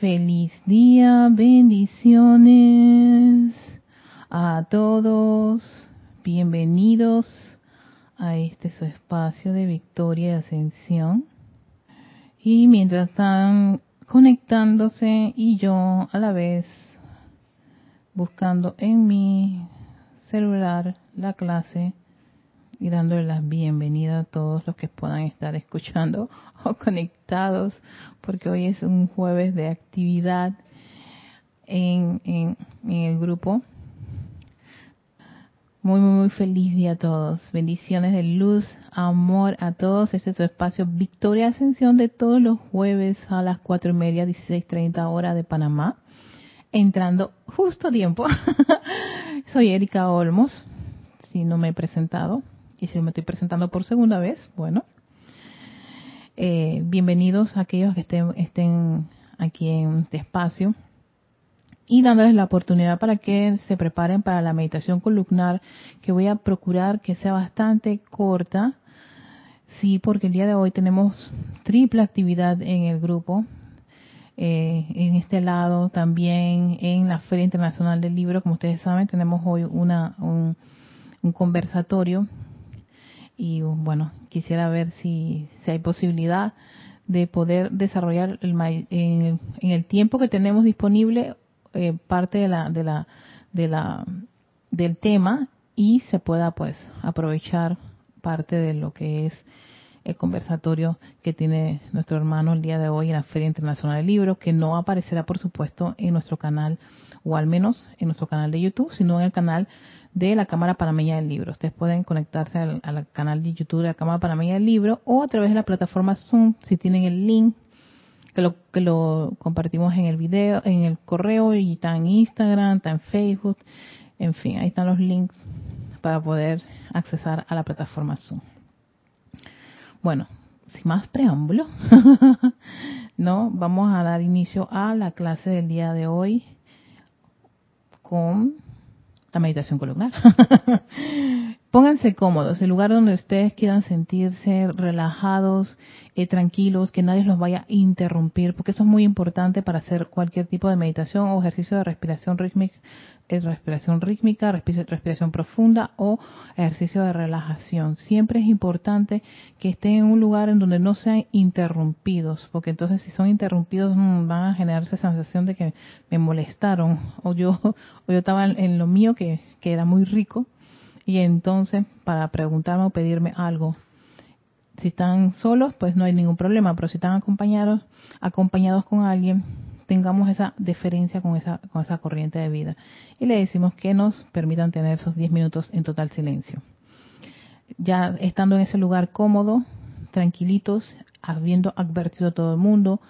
Feliz día, bendiciones a todos. Bienvenidos a este su espacio de victoria y ascensión. Y mientras están conectándose y yo a la vez buscando en mi celular la clase y dándole la bienvenida a todos los que puedan estar escuchando o conectados, porque hoy es un jueves de actividad en, en, el grupo. Muy, muy, muy feliz día a todos. Bendiciones de luz, amor a todos. Este es su espacio Victoria Ascensión de todos los jueves a las cuatro y media, 16.30 hora de Panamá. Entrando justo a tiempo. Soy Erika Olmos, si no me he presentado y si me estoy presentando por segunda vez, bueno, eh, bienvenidos a aquellos que estén, estén aquí en este espacio y dándoles la oportunidad para que se preparen para la meditación columnar, que voy a procurar que sea bastante corta, sí, porque el día de hoy tenemos triple actividad en el grupo. Eh, en este lado también en la Feria Internacional del Libro, como ustedes saben, tenemos hoy una, un, un conversatorio y bueno, quisiera ver si, si hay posibilidad de poder desarrollar el, en, el, tiempo que tenemos disponible eh, parte de la, de la, de la, del tema y se pueda pues aprovechar parte de lo que es el conversatorio que tiene nuestro hermano el día de hoy en la Feria Internacional del Libro, que no aparecerá por supuesto en nuestro canal, o al menos en nuestro canal de YouTube, sino en el canal de la Cámara Panameña del Libro. Ustedes pueden conectarse al, canal de YouTube de la Cámara Panameña del Libro o a través de la plataforma Zoom si tienen el link que lo, que lo compartimos en el video, en el correo y está en Instagram, está en Facebook, en fin, ahí están los links para poder accesar a la plataforma Zoom. Bueno, sin más preámbulo, no, vamos a dar inicio a la clase del día de hoy con la meditación columnar. Pónganse cómodos, el lugar donde ustedes quieran sentirse relajados, eh, tranquilos, que nadie los vaya a interrumpir, porque eso es muy importante para hacer cualquier tipo de meditación o ejercicio de respiración rítmica, respiración rítmica, respiración profunda o ejercicio de relajación. Siempre es importante que estén en un lugar en donde no sean interrumpidos, porque entonces si son interrumpidos mm, van a generar esa sensación de que me molestaron o yo, o yo estaba en lo mío que, que era muy rico y entonces para preguntarme o pedirme algo. Si están solos, pues no hay ningún problema, pero si están acompañados, acompañados con alguien, tengamos esa deferencia con esa, con esa corriente de vida. Y le decimos que nos permitan tener esos 10 minutos en total silencio. Ya estando en ese lugar cómodo, tranquilitos, habiendo advertido a todo el mundo,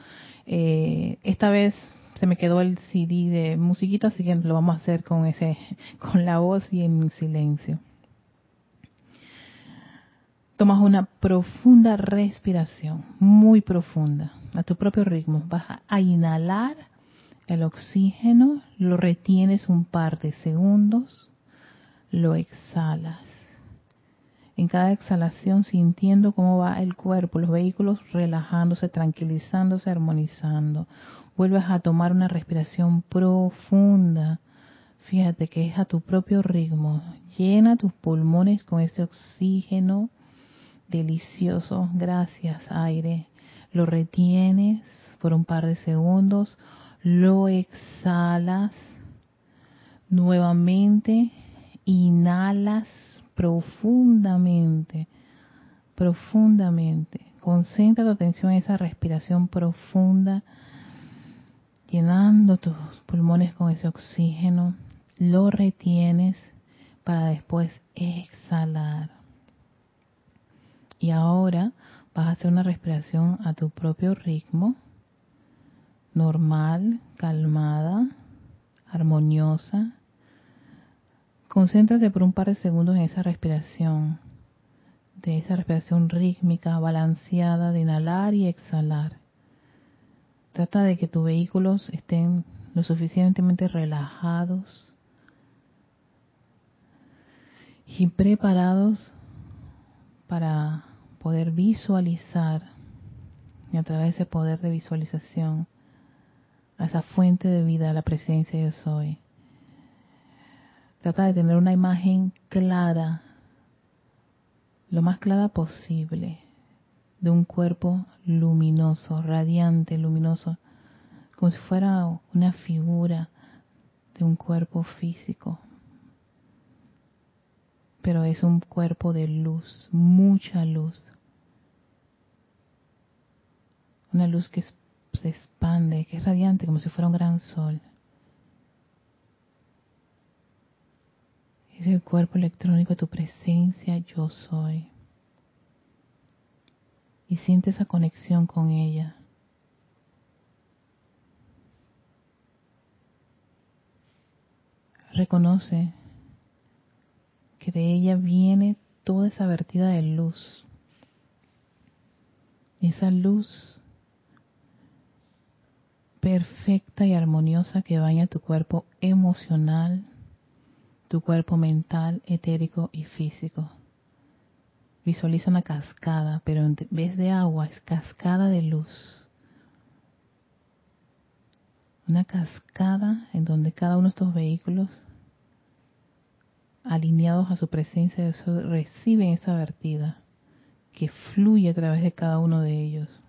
eh, esta vez se me quedó el CD de musiquita, así que lo vamos a hacer con ese, con la voz y en silencio. Tomas una profunda respiración, muy profunda a tu propio ritmo. Vas a inhalar el oxígeno, lo retienes un par de segundos, lo exhalas. En cada exhalación sintiendo cómo va el cuerpo, los vehículos relajándose, tranquilizándose, armonizando. Vuelves a tomar una respiración profunda. Fíjate que es a tu propio ritmo. Llena tus pulmones con ese oxígeno delicioso. Gracias, aire lo retienes por un par de segundos, lo exhalas nuevamente, inhalas profundamente, profundamente. Concentra tu atención en esa respiración profunda, llenando tus pulmones con ese oxígeno, lo retienes para después exhalar. Y ahora vas a hacer una respiración a tu propio ritmo, normal, calmada, armoniosa. Concéntrate por un par de segundos en esa respiración, de esa respiración rítmica, balanceada de inhalar y exhalar. Trata de que tus vehículos estén lo suficientemente relajados y preparados para poder visualizar y a través de ese poder de visualización esa fuente de vida, a la presencia yo soy. Trata de tener una imagen clara, lo más clara posible, de un cuerpo luminoso, radiante, luminoso, como si fuera una figura de un cuerpo físico. Pero es un cuerpo de luz, mucha luz. Una luz que se expande, que es radiante como si fuera un gran sol. Es el cuerpo electrónico de tu presencia, yo soy. Y siente esa conexión con ella. reconoce de ella viene toda esa vertida de luz. Esa luz perfecta y armoniosa que baña tu cuerpo emocional, tu cuerpo mental, etérico y físico. Visualiza una cascada, pero en vez de agua es cascada de luz una cascada en donde cada uno de estos vehículos alineados a su presencia, reciben esa vertida que fluye a través de cada uno de ellos,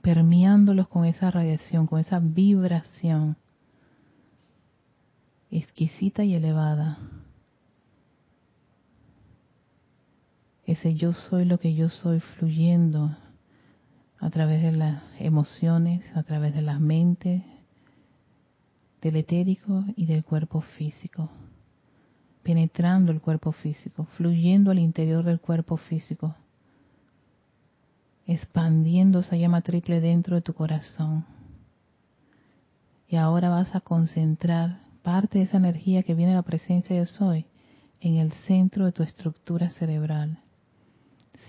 permeándolos con esa radiación, con esa vibración exquisita y elevada. Ese yo soy lo que yo soy fluyendo a través de las emociones, a través de las mentes, del etérico y del cuerpo físico penetrando el cuerpo físico, fluyendo al interior del cuerpo físico, expandiendo esa llama triple dentro de tu corazón. Y ahora vas a concentrar parte de esa energía que viene de la presencia de soy en el centro de tu estructura cerebral.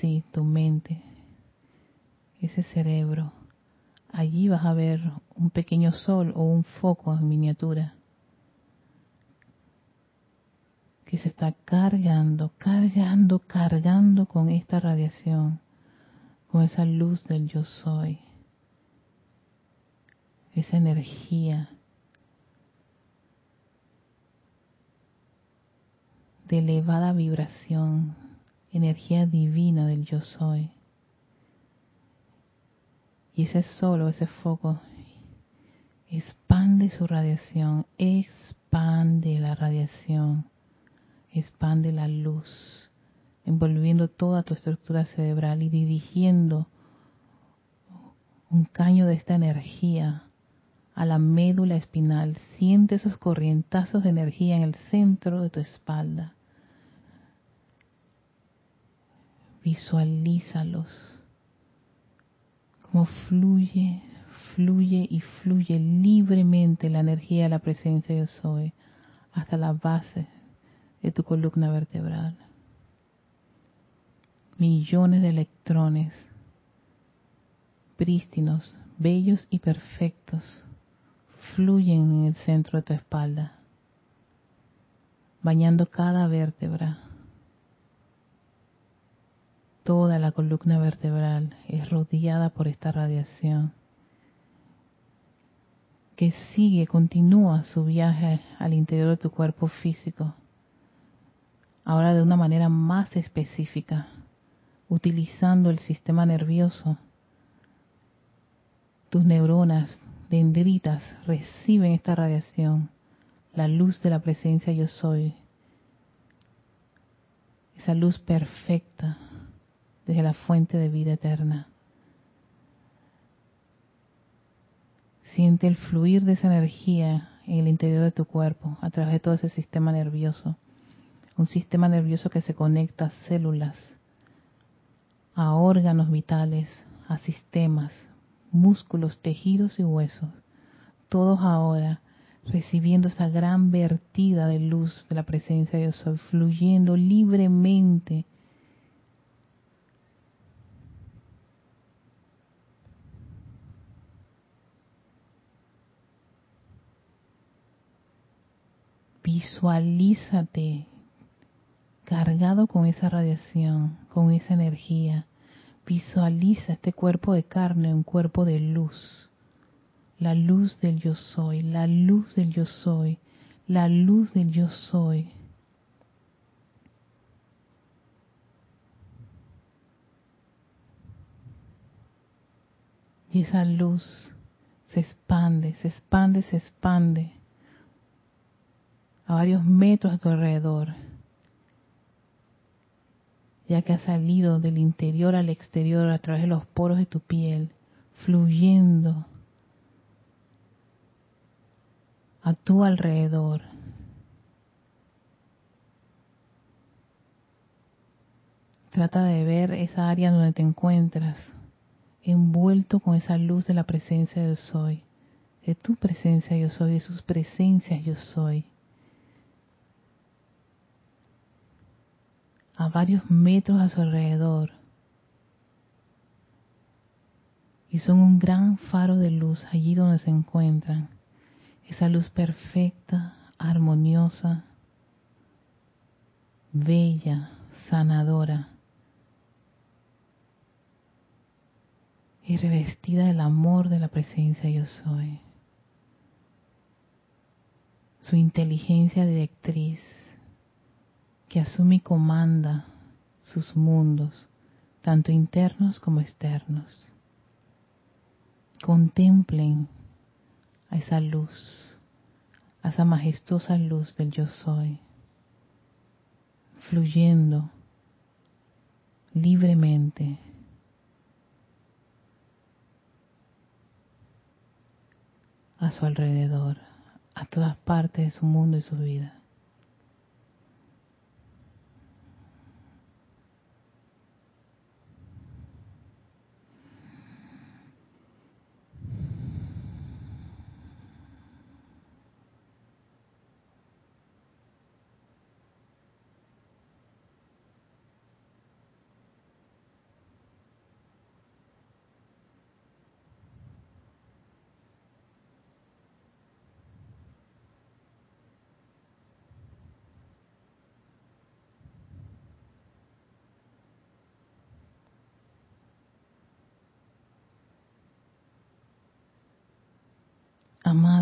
Sí, tu mente, ese cerebro. Allí vas a ver un pequeño sol o un foco en miniatura que se está cargando, cargando, cargando con esta radiación, con esa luz del yo soy, esa energía de elevada vibración, energía divina del yo soy. Y ese solo, ese foco, expande su radiación, expande la radiación expande la luz, envolviendo toda tu estructura cerebral y dirigiendo un caño de esta energía a la médula espinal. Siente esos corrientazos de energía en el centro de tu espalda. Visualízalos. Como fluye, fluye y fluye libremente la energía de la presencia de Soy hasta la base de tu columna vertebral. Millones de electrones prístinos, bellos y perfectos fluyen en el centro de tu espalda, bañando cada vértebra. Toda la columna vertebral es rodeada por esta radiación que sigue, continúa su viaje al interior de tu cuerpo físico ahora de una manera más específica, utilizando el sistema nervioso. Tus neuronas dendritas reciben esta radiación, la luz de la presencia yo soy, esa luz perfecta desde la fuente de vida eterna. Siente el fluir de esa energía en el interior de tu cuerpo a través de todo ese sistema nervioso un sistema nervioso que se conecta a células, a órganos vitales, a sistemas, músculos, tejidos y huesos, todos ahora recibiendo esa gran vertida de luz de la presencia de Dios, fluyendo libremente visualízate cargado con esa radiación, con esa energía. Visualiza este cuerpo de carne, un cuerpo de luz, la luz del yo soy, la luz del yo soy, la luz del yo soy. Y esa luz se expande, se expande, se expande a varios metros a tu alrededor, ya que ha salido del interior al exterior a través de los poros de tu piel, fluyendo a tu alrededor. Trata de ver esa área donde te encuentras, envuelto con esa luz de la presencia yo soy, de tu presencia yo soy, de sus presencias yo soy. A varios metros a su alrededor. Y son un gran faro de luz allí donde se encuentran. Esa luz perfecta, armoniosa, bella, sanadora y revestida del amor de la presencia yo soy. Su inteligencia directriz que asume y comanda sus mundos, tanto internos como externos. Contemplen a esa luz, a esa majestuosa luz del yo soy, fluyendo libremente a su alrededor, a todas partes de su mundo y su vida.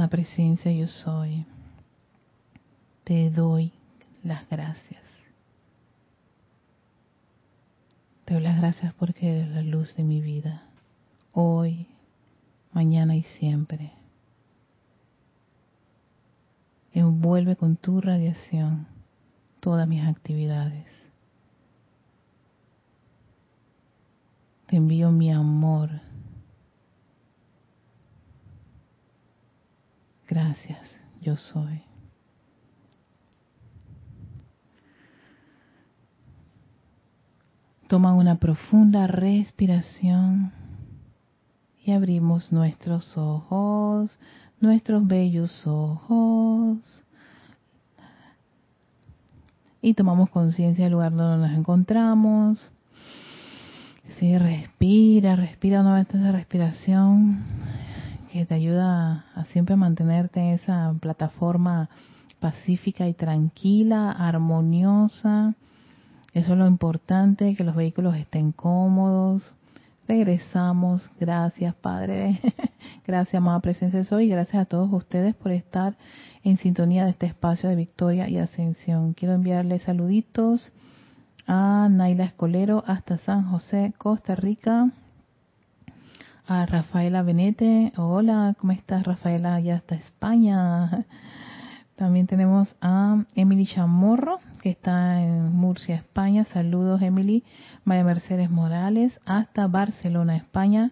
Presencia yo soy, te doy las gracias. Te doy las gracias porque eres la luz de mi vida, hoy, mañana y siempre. Envuelve con tu radiación todas mis actividades. Te envío mi amor Gracias, yo soy. Toma una profunda respiración y abrimos nuestros ojos, nuestros bellos ojos. Y tomamos conciencia del lugar donde nos encontramos. Sí, respira, respira una vez esa respiración que te ayuda a siempre mantenerte en esa plataforma pacífica y tranquila, armoniosa. Eso es lo importante, que los vehículos estén cómodos. Regresamos. Gracias, Padre. Gracias, amada presencia de Soy. Gracias a todos ustedes por estar en sintonía de este espacio de victoria y ascensión. Quiero enviarles saluditos a Naila Escolero hasta San José, Costa Rica a Rafaela Benete. Hola, ¿cómo estás Rafaela? Ya está España. También tenemos a Emily Chamorro, que está en Murcia, España. Saludos, Emily. María Mercedes Morales, hasta Barcelona, España.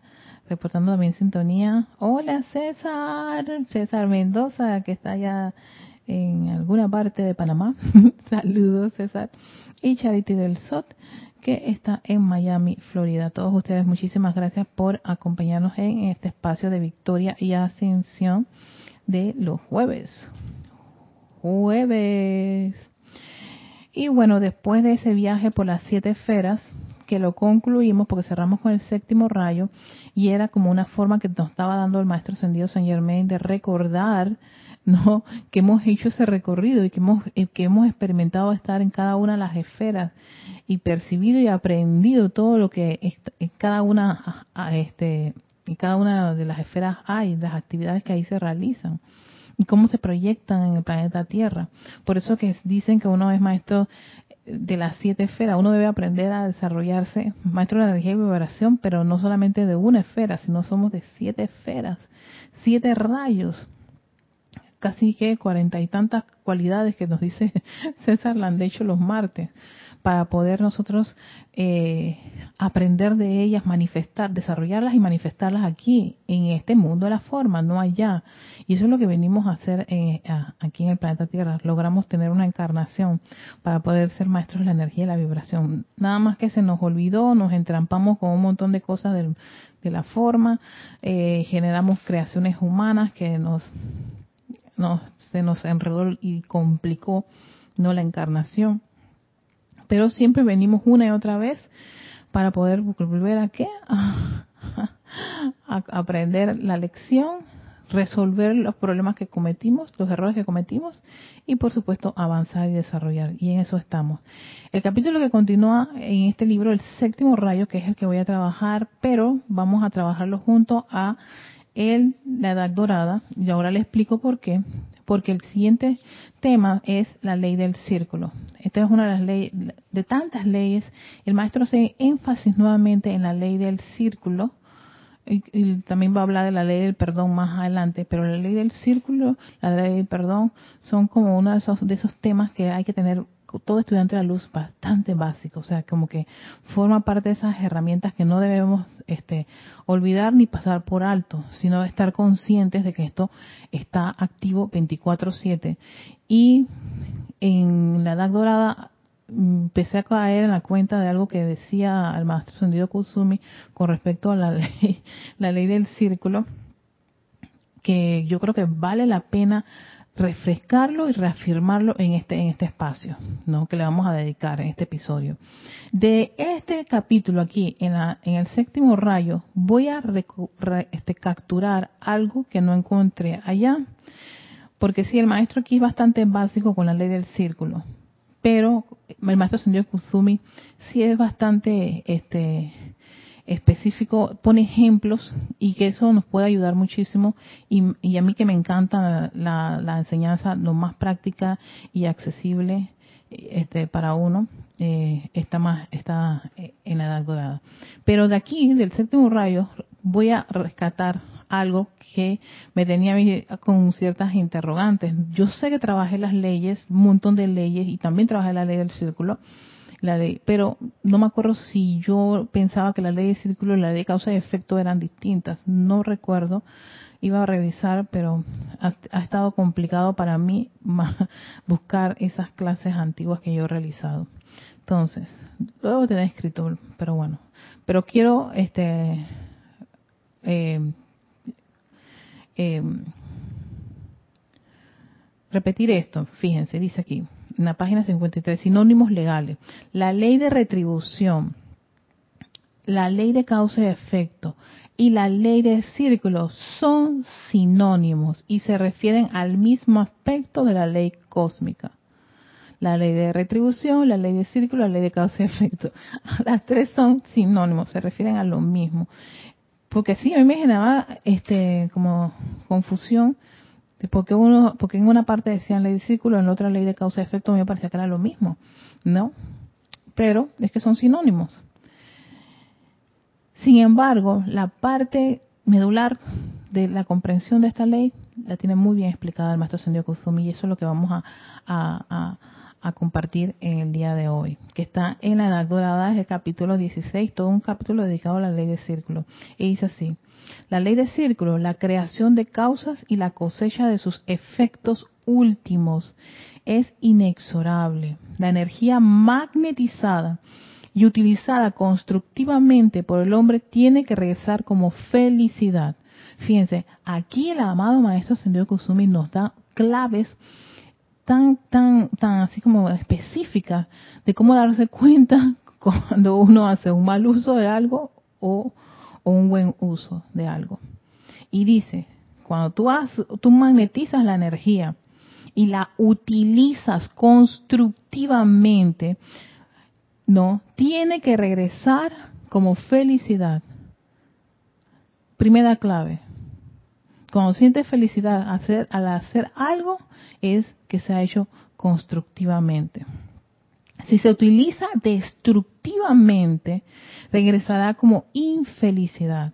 Reportando también sintonía. Hola, César. César Mendoza, que está allá en alguna parte de Panamá. Saludos, César. Y Charity del SOT, que está en Miami, Florida. todos ustedes, muchísimas gracias por acompañarnos en este espacio de victoria y ascensión de los jueves. Jueves. Y bueno, después de ese viaje por las siete esferas, que lo concluimos porque cerramos con el séptimo rayo y era como una forma que nos estaba dando el maestro ascendido San Germain de recordar no que hemos hecho ese recorrido y que hemos que hemos experimentado estar en cada una de las esferas y percibido y aprendido todo lo que en cada una este y cada una de las esferas hay, las actividades que ahí se realizan y cómo se proyectan en el planeta Tierra. Por eso que dicen que uno es maestro de las siete esferas, uno debe aprender a desarrollarse maestro de la energía y vibración, pero no solamente de una esfera, sino somos de siete esferas, siete rayos, casi que cuarenta y tantas cualidades que nos dice César Landecho los martes para poder nosotros eh, aprender de ellas, manifestar, desarrollarlas y manifestarlas aquí, en este mundo de la forma, no allá. Y eso es lo que venimos a hacer aquí en el planeta Tierra. Logramos tener una encarnación para poder ser maestros de la energía y la vibración. Nada más que se nos olvidó, nos entrampamos con un montón de cosas de la forma, eh, generamos creaciones humanas que nos, nos, se nos enredó y complicó no la encarnación pero siempre venimos una y otra vez para poder volver a qué? A, aprender la lección, resolver los problemas que cometimos, los errores que cometimos y por supuesto avanzar y desarrollar. Y en eso estamos. El capítulo que continúa en este libro, el séptimo rayo, que es el que voy a trabajar, pero vamos a trabajarlo junto a el, la edad dorada, y ahora le explico por qué, porque el siguiente tema es la ley del círculo. Esta es una de las leyes, de tantas leyes, el maestro hace énfasis nuevamente en la ley del círculo, y, también va a hablar de la ley del perdón más adelante, pero la ley del círculo, la ley del perdón, son como uno de esos, de esos temas que hay que tener todo estudiante de la luz bastante básico, o sea, como que forma parte de esas herramientas que no debemos este, olvidar ni pasar por alto, sino estar conscientes de que esto está activo 24/7. Y en la Edad Dorada empecé a caer en la cuenta de algo que decía el maestro Sendido Kusumi con respecto a la ley, la ley del círculo, que yo creo que vale la pena refrescarlo y reafirmarlo en este en este espacio, ¿no? Que le vamos a dedicar en este episodio. De este capítulo aquí en la en el séptimo rayo voy a este, capturar algo que no encontré allá, porque sí el maestro aquí es bastante básico con la ley del círculo, pero el maestro Sendio Kusumi sí es bastante este específico, pone ejemplos y que eso nos puede ayudar muchísimo. Y, a mí que me encanta la, enseñanza lo más práctica y accesible este para uno eh, está más está en la edad dorada. Pero de aquí del séptimo rayo voy a rescatar algo que me tenía con ciertas interrogantes. Yo sé que trabajé las leyes un montón de leyes y también trabajé la ley del círculo la ley, pero no me acuerdo si yo pensaba que la ley de círculo y la ley de causa y efecto eran distintas, no recuerdo, iba a revisar, pero ha, estado complicado para mí buscar esas clases antiguas que yo he realizado. Entonces, lo debo tener escrito, pero bueno, pero quiero este eh, eh, repetir esto, fíjense, dice aquí, en la página 53, sinónimos legales. La ley de retribución, la ley de causa y efecto y la ley de círculo son sinónimos y se refieren al mismo aspecto de la ley cósmica. La ley de retribución, la ley de círculo, la ley de causa y efecto. Las tres son sinónimos, se refieren a lo mismo. Porque sí, a me generaba este, como confusión porque uno, porque en una parte decían ley de círculo, en la otra ley de causa y efecto, me parecía que era lo mismo, ¿no? Pero es que son sinónimos. Sin embargo, la parte medular de la comprensión de esta ley la tiene muy bien explicada el maestro Sendio Kuzumi y eso es lo que vamos a, a, compartir en el día de hoy, que está en la Edad Dorada, es el capítulo 16, todo un capítulo dedicado a la ley de círculo. Y dice así, la ley de círculo, la creación de causas y la cosecha de sus efectos últimos es inexorable. La energía magnetizada y utilizada constructivamente por el hombre tiene que regresar como felicidad. Fíjense, aquí el amado maestro Sendio Kusumi nos da claves tan, tan, tan así como específicas de cómo darse cuenta cuando uno hace un mal uso de algo o un buen uso de algo. Y dice, cuando tú, tú magnetizas la energía y la utilizas constructivamente, no, tiene que regresar como felicidad. primera clave. Cuando sientes felicidad hacer, al hacer algo, es que se ha hecho constructivamente. Si se utiliza destructivamente, regresará como infelicidad.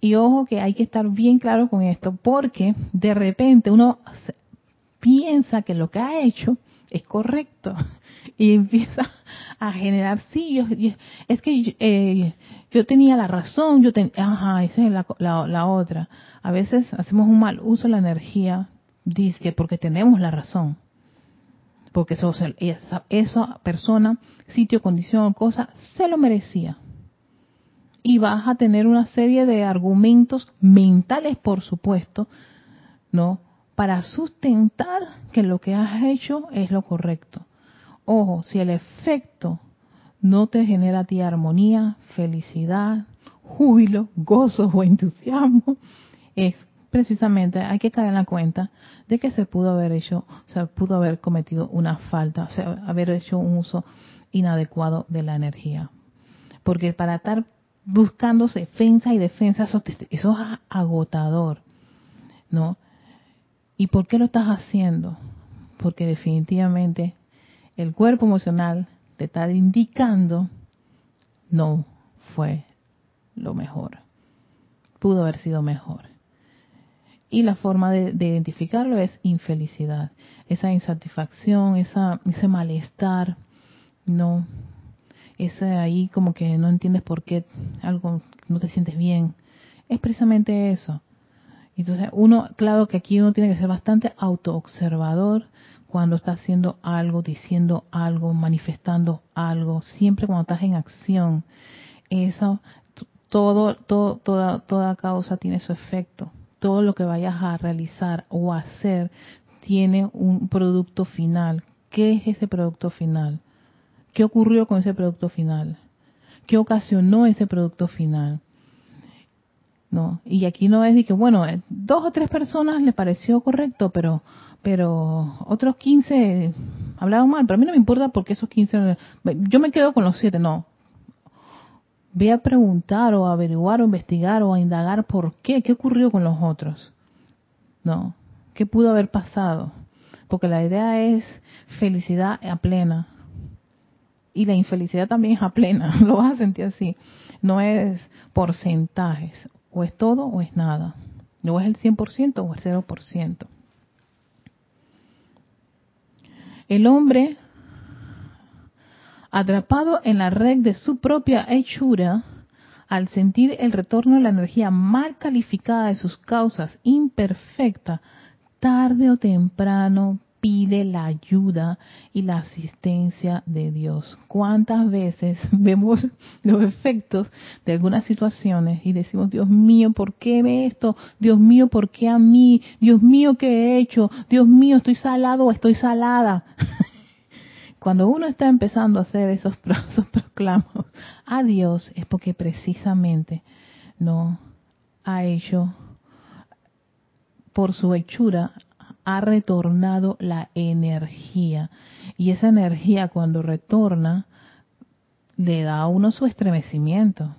Y ojo que hay que estar bien claro con esto, porque de repente uno piensa que lo que ha hecho es correcto y empieza a generar, sí, es que eh, yo tenía la razón, yo tenía, ajá, esa es la, otra. A veces hacemos un mal uso de la energía, dice porque tenemos la razón. Porque eso, esa, esa persona, sitio, condición, cosa, se lo merecía. Y vas a tener una serie de argumentos mentales, por supuesto, ¿no? Para sustentar que lo que has hecho es lo correcto. Ojo, si el efecto no te genera a ti armonía, felicidad, júbilo, gozo o entusiasmo, es precisamente hay que caer en la cuenta de que se pudo haber hecho, se pudo haber cometido una falta, o sea, haber hecho un uso inadecuado de la energía. Porque para estar buscando defensa y defensa, eso, eso es agotador, ¿no? ¿Y por qué lo estás haciendo? Porque definitivamente el cuerpo emocional te está indicando no fue lo mejor. Pudo haber sido mejor. Y la forma de, identificarlo es infelicidad, esa insatisfacción, esa, ese malestar, no, ese ahí como que no entiendes por qué algo no te sientes bien. Es precisamente eso. Entonces, uno, claro que aquí uno tiene que ser bastante autoobservador cuando estás haciendo algo, diciendo algo, manifestando algo, siempre cuando estás en acción, eso, todo, todo, toda, toda causa tiene su efecto. Todo lo que vayas a realizar o hacer tiene un producto final. ¿Qué es ese producto final? ¿Qué ocurrió con ese producto final? ¿Qué ocasionó ese producto final? No, y aquí no es de que, bueno, eh, dos o tres personas le pareció correcto, pero pero otros 15 hablaban mal, pero a mí no me importa porque esos 15, yo me quedo con los 7, no. Ve a preguntar o averiguar o investigar o a indagar por qué, qué ocurrió con los otros. No, qué pudo haber pasado. Porque la idea es felicidad a plena. Y la infelicidad también es a plena, lo vas a sentir así. No es porcentajes, o es todo o es nada. No es el 100% o el 0%. El hombre, atrapado en la red de su propia hechura, al sentir el retorno de la energía mal calificada de sus causas imperfecta, tarde o temprano pide la ayuda y la asistencia de Dios. ¿Cuántas veces vemos los efectos de algunas situaciones y decimos, Dios mío, ¿por qué ve esto? Dios mío, ¿por qué a mí? Dios mío, ¿qué he hecho? Dios mío, ¿estoy salado o estoy salada? Cuando uno está empezando a hacer esos, esos proclamos a Dios es porque precisamente no ha hecho por su hechura ha retornado la energía. Y esa energía cuando retorna le da a uno su estremecimiento.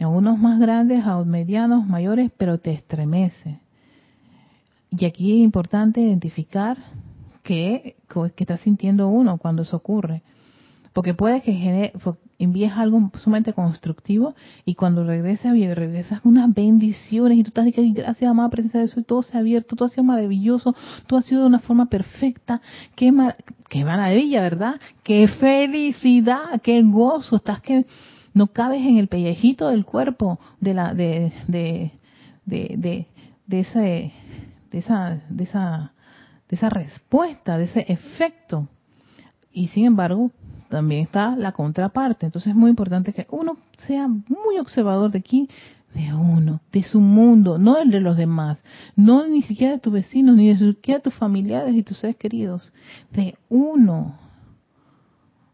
A unos más grandes, a medianos, mayores, pero te estremece. Y aquí es importante identificar qué, qué está sintiendo uno cuando eso ocurre. Porque puede que genere, envíes algo sumamente constructivo y cuando regresas, regresas unas bendiciones y tú estás diciendo, gracias, amada presencia de y todo se ha abierto, todo ha sido maravilloso, todo ha sido de una forma perfecta, qué, qué maravilla, ¿verdad? Qué felicidad, qué gozo, estás que no cabes en el pellejito del cuerpo de la, de, de, de, de, de ese, de esa, de esa, de esa respuesta, de ese efecto. Y sin embargo, también está la contraparte. Entonces es muy importante que uno sea muy observador de quién, de uno, de su mundo, no el de los demás, no ni siquiera de tus vecinos, ni de siquiera de tus familiares y tus seres queridos, de uno.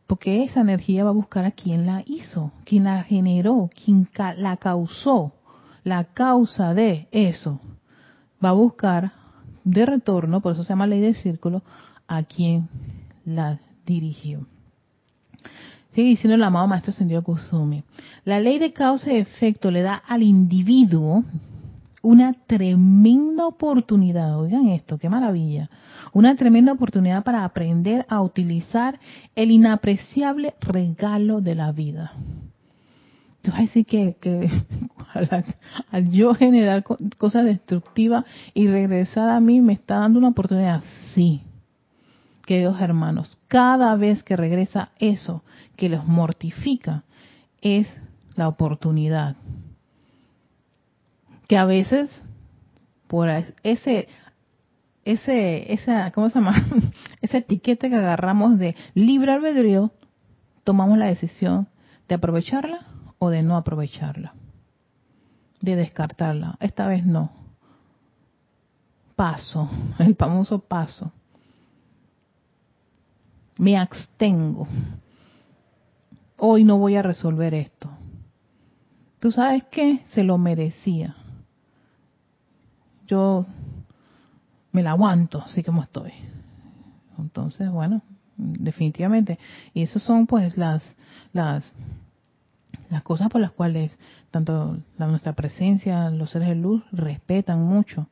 Porque esa energía va a buscar a quien la hizo, quien la generó, quien la causó, la causa de eso. Va a buscar de retorno, por eso se llama ley del círculo, a quien la dirigió. Sigue diciendo el amado Maestro Sendido Kusumi. La ley de causa y efecto le da al individuo una tremenda oportunidad, oigan esto, qué maravilla, una tremenda oportunidad para aprender a utilizar el inapreciable regalo de la vida. Entonces, así que, que al, yo generar cosas destructivas y regresar a mí me está dando una oportunidad, sí, queridos hermanos, cada vez que regresa eso que los mortifica, es la oportunidad. Que a veces, por ese, ese, esa, ¿cómo se llama? Ese etiquete que agarramos de libre albedrío, tomamos la decisión de aprovecharla o de no aprovecharla. De descartarla. Esta vez no. Paso, el famoso paso me abstengo. Hoy no voy a resolver esto. ¿Tú sabes qué? Se lo merecía. Yo me la aguanto así como estoy. Entonces, bueno, definitivamente. Y esas son pues las, las, las cosas por las cuales tanto la, nuestra presencia, los seres de luz, respetan mucho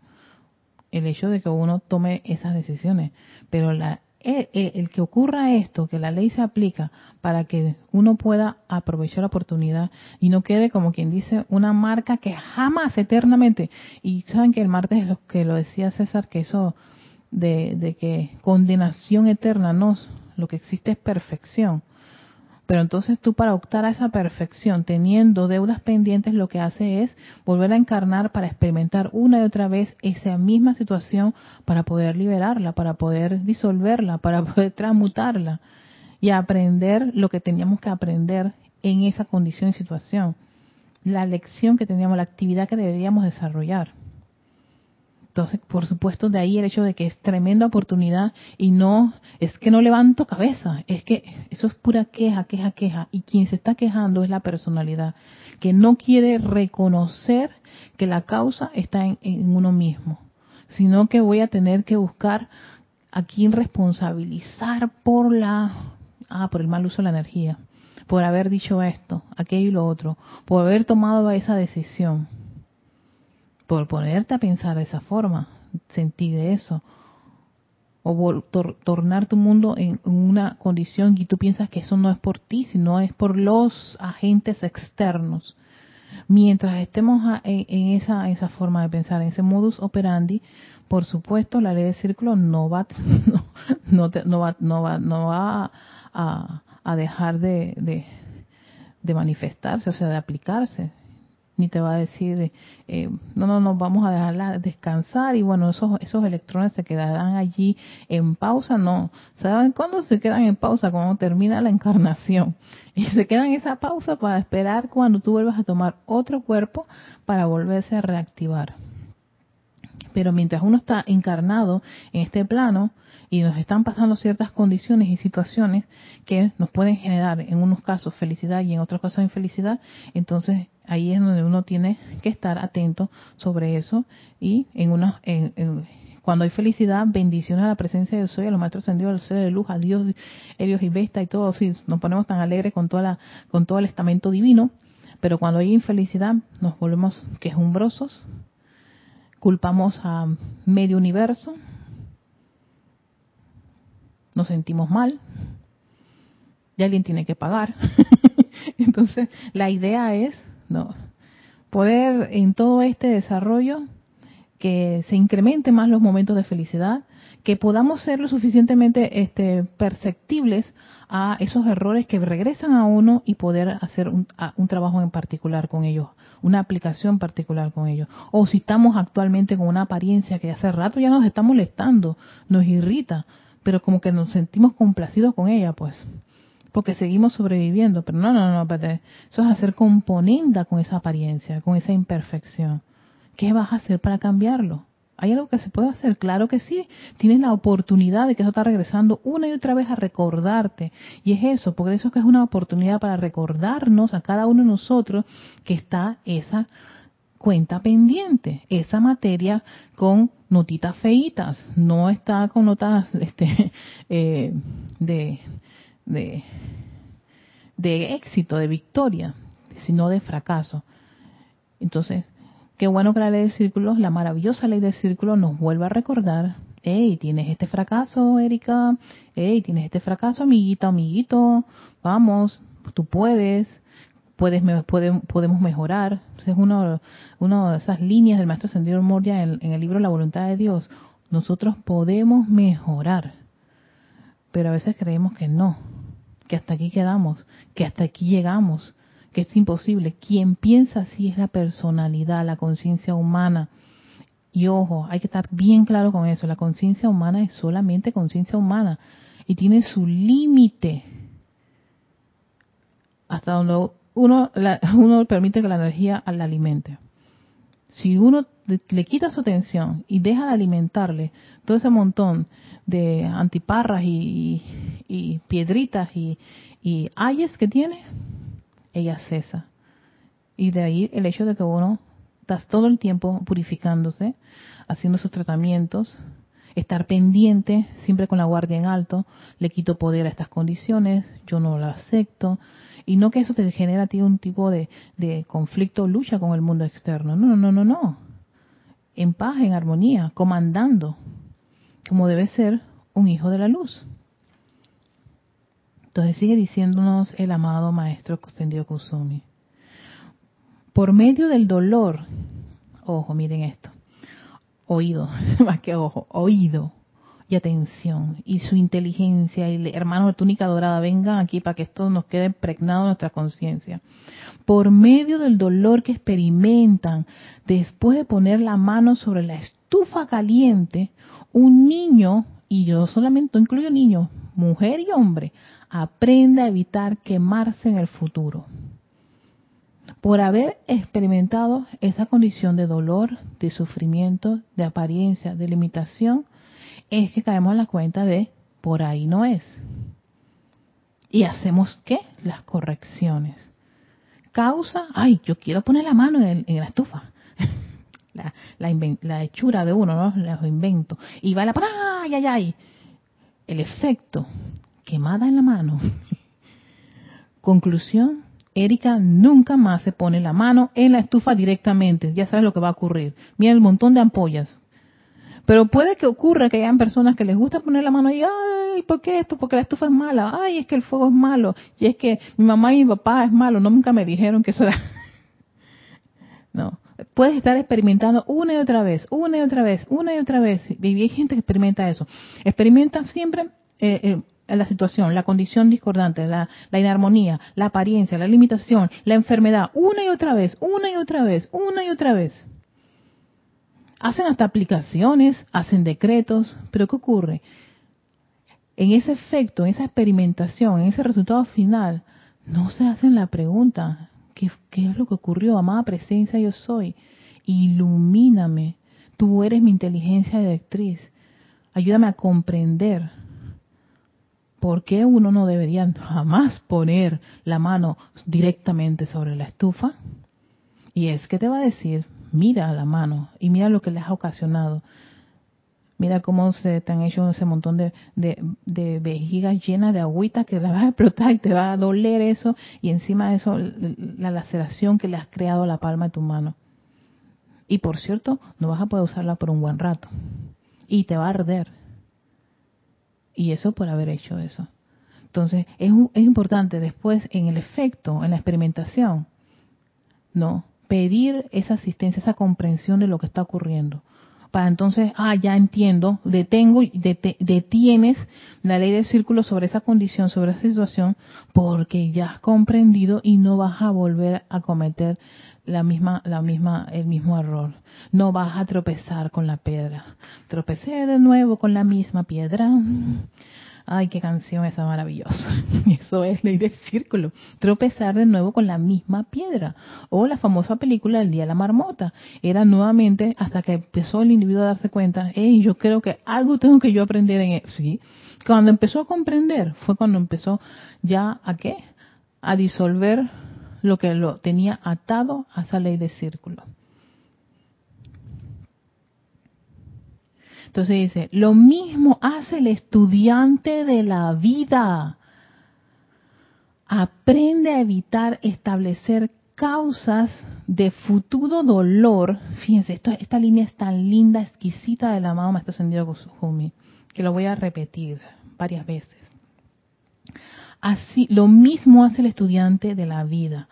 el hecho de que uno tome esas decisiones. Pero la el, que ocurra esto, que la ley se aplica para que uno pueda aprovechar la oportunidad y no quede como quien dice una marca que jamás eternamente. Y saben que el martes lo que lo decía César, que eso de, de que condenación eterna no, lo que existe es perfección. Pero entonces tú para optar a esa perfección, teniendo deudas pendientes, lo que hace es volver a encarnar para experimentar una y otra vez esa misma situación para poder liberarla, para poder disolverla, para poder transmutarla y aprender lo que teníamos que aprender en esa condición y situación. La lección que teníamos, la actividad que deberíamos desarrollar. Entonces, por supuesto, de ahí el hecho de que es tremenda oportunidad y no, es que no levanto cabeza, es que eso es pura queja, queja, queja. Y quien se está quejando es la personalidad, que no quiere reconocer que la causa está en, uno mismo, sino que voy a tener que buscar a quién responsabilizar por la, ah, por el mal uso de la energía, por haber dicho esto, aquello y lo otro, por haber tomado esa decisión por ponerte a pensar de esa forma, sentir eso, o tornar tu mundo en, una condición y tú piensas que eso no es por ti, sino es por los agentes externos. Mientras estemos en, esa, esa forma de pensar, en ese modus operandi, por supuesto la ley del círculo no va, no, no, va, no va, no va a, a dejar de, de manifestarse, o sea, de aplicarse ni te va a decir, eh, no, no, no, vamos a dejarla descansar y bueno, esos, esos electrones se quedarán allí en pausa, no. ¿Saben cuándo se quedan en pausa? Cuando termina la encarnación. Y se quedan en esa pausa para esperar cuando tú vuelvas a tomar otro cuerpo para volverse a reactivar. Pero mientras uno está encarnado en este plano, y nos están pasando ciertas condiciones y situaciones que nos pueden generar en unos casos felicidad y en otros casos infelicidad, entonces ahí es donde uno tiene que estar atento sobre eso y en una en, cuando hay felicidad, bendiciones a la presencia de Dios, a los maestros ascendidos, al ser de luz, a Dios, Helios y Vesta y todo, si nos ponemos tan alegres con toda la, con todo el estamento divino, pero cuando hay infelicidad nos volvemos quejumbrosos, culpamos a medio universo, nos sentimos mal, y alguien tiene que pagar. Entonces, la idea es no poder en todo este desarrollo que se incrementen más los momentos de felicidad, que podamos ser lo suficientemente este, perceptibles a esos errores que regresan a uno y poder hacer un, un, trabajo en particular con ellos, una aplicación particular con ellos. O si estamos actualmente con una apariencia que hace rato ya nos está molestando, nos irrita, pero como que nos sentimos complacidos con ella, pues, porque seguimos sobreviviendo. Pero no, no, no, eso es hacer componenda con esa apariencia, con esa imperfección. ¿Qué vas a hacer para cambiarlo? ¿Hay algo que se puede hacer? Claro que sí. Tienes la oportunidad de que eso está regresando una y otra vez a recordarte. Y es eso, porque eso es que es una oportunidad para recordarnos a cada uno de nosotros que está esa cuenta pendiente, esa materia con notitas feitas, no está con notas este, eh, de, de de éxito, de victoria, sino de fracaso. Entonces, qué bueno que la ley del círculo, la maravillosa ley del círculo nos vuelva a recordar, hey, tienes este fracaso, Erika, hey, tienes este fracaso, amiguita, amiguito, vamos, tú puedes, puedes, podemos mejorar. es uno, de esas líneas del maestro Ascendido Moria en, en el libro La voluntad de Dios. Nosotros podemos mejorar, pero a veces creemos que no, que hasta aquí quedamos, que hasta aquí llegamos, que es imposible. Quien piensa así es la personalidad, la conciencia humana. Y ojo, hay que estar bien claro con eso. La conciencia humana es solamente conciencia humana y tiene su límite hasta donde uno, uno permite que la energía la alimente. Si uno le quita su atención y deja de alimentarle todo ese montón de antiparras y, piedritas y, y ayes que tiene, ella cesa. Y de ahí el hecho de que uno está todo el tiempo purificándose, haciendo sus tratamientos, estar pendiente, siempre con la guardia en alto, le quito poder a estas condiciones, yo no lo acepto, y no que eso te genera a ti un tipo de, de conflicto o lucha con el mundo externo, no, no, no, no, en paz, en armonía, comandando, como debe ser un hijo de la luz. Entonces sigue diciéndonos el amado Maestro Kosendio Kusumi. Por medio del dolor, ojo, miren esto, oído, más que ojo, oído y atención y su inteligencia y hermano de túnica dorada, vengan aquí para que esto nos quede impregnado en nuestra conciencia. Por medio del dolor que experimentan después de poner la mano sobre la estufa caliente, un niño, y yo solamente incluyo niños, mujer y hombre, aprende a evitar quemarse en el futuro. Por haber experimentado esa condición de dolor, de sufrimiento, de apariencia, de limitación, es que caemos en la cuenta de por ahí no es. Y hacemos qué? Las correcciones. Causa, ay, yo quiero poner la mano en, la estufa. la, la, hechura de uno, ¿no? Los invento. Y va la, ay, ay, ay. El efecto quemada en la mano. Conclusión, Erika nunca más se pone la mano en la estufa directamente. Ya sabes lo que va a ocurrir. Mira el montón de ampollas. Pero puede que ocurra que hayan personas que les gusta poner la mano y, ay, ¿por qué esto? Porque la estufa es mala. Ay, es que el fuego es malo. Y es que mi mamá y mi papá es malo. No, nunca me dijeron que eso era... no. Puedes estar experimentando una y otra vez, una y otra vez, una y otra vez. Y hay gente que experimenta eso. Experimenta siempre eh, eh, la situación, la condición discordante, la, inarmonía, la apariencia, la limitación, la enfermedad, una y otra vez, una y otra vez, una y otra vez. Hacen hasta aplicaciones, hacen decretos, pero ¿qué ocurre? En ese efecto, en esa experimentación, en ese resultado final, no se hacen la pregunta, ¿qué, qué es lo que ocurrió? Amada presencia yo soy, ilumíname, tú eres mi inteligencia directriz, ayúdame a comprender ¿por qué uno no debería jamás poner la mano directamente sobre la estufa? Y es que te va a decir, mira la mano y mira lo que le has ocasionado. Mira cómo se te han hecho ese montón de, de, vejigas llenas de agüita que la vas a explotar y te va a doler eso. Y encima de eso, la laceración que le has creado a la palma de tu mano. Y por cierto, no vas a poder usarla por un buen rato. Y te va a arder y eso por haber hecho eso. Entonces, es, es importante después en el efecto, en la experimentación, no, pedir esa asistencia, esa comprensión de lo que está ocurriendo. Para entonces, ah, ya entiendo, detengo, detienes la ley del círculo sobre esa condición, sobre esa situación, porque ya has comprendido y no vas a volver a cometer la misma, la misma, el mismo error. No vas a tropezar con la piedra. Tropecé de nuevo con la misma piedra. Ay, qué canción esa maravillosa. Eso es ley del círculo. Tropezar de nuevo con la misma piedra. O la famosa película El Día de la Marmota. Era nuevamente hasta que empezó el individuo a darse cuenta, hey, yo creo que algo tengo que yo aprender en eso. ¿Sí? Cuando empezó a comprender fue cuando empezó ya a qué? A disolver lo que lo tenía atado a esa ley de círculo. Entonces dice, lo mismo hace el estudiante de la vida. aprende a evitar establecer causas de futuro dolor. Fíjense, esta línea es tan linda, exquisita del amado Maestro Ascendido Kusumi, que lo voy a repetir varias veces. Así, lo mismo hace el estudiante de la vida.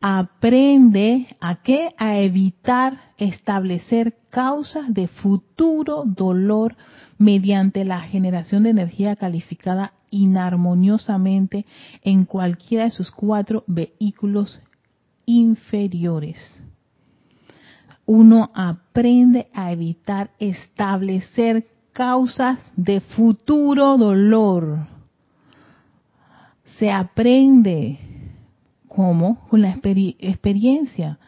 Aprende a qué? A evitar establecer causas de futuro dolor mediante la generación de energía calificada inarmoniosamente en cualquiera de sus cuatro vehículos inferiores. Uno aprende a evitar establecer causas de futuro dolor se aprende. ¿Cómo? Con la experiencia.